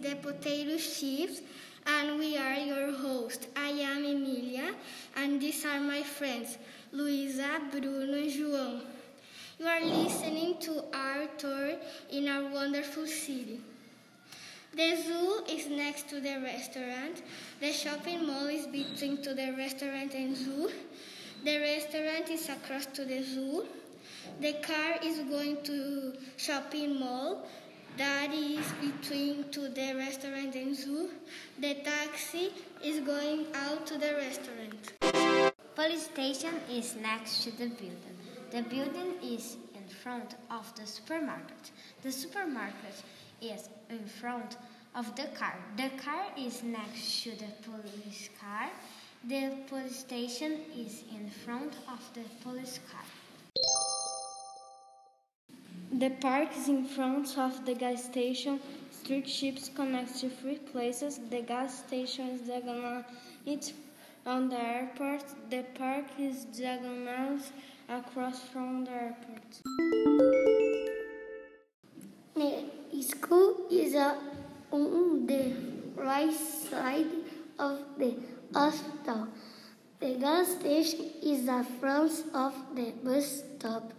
the Potato Chips, and we are your hosts. I am Emilia, and these are my friends, Luísa, Bruno, and João. You are listening to our tour in our wonderful city. The zoo is next to the restaurant. The shopping mall is between to the restaurant and zoo. The restaurant is across to the zoo. The car is going to shopping mall that is between to the restaurant and zoo. The taxi is going out to the restaurant. Police station is next to the building. The building is in front of the supermarket. The supermarket is in front of the car. The car is next to the police car. The police station is in front of the police car. The park is in front of the gas station. Street ships connect to three places. The gas station is diagonal. It's on the airport. The park is diagonal across from the airport. The school is uh, on the right side of the hospital. The gas station is the front of the bus stop.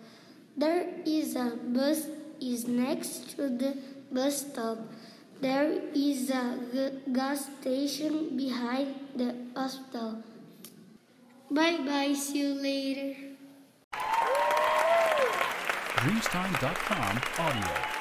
There is a bus is next to the bus stop. There is a gas station behind the hospital. Bye bye, see you later. Dreamstime.com audio.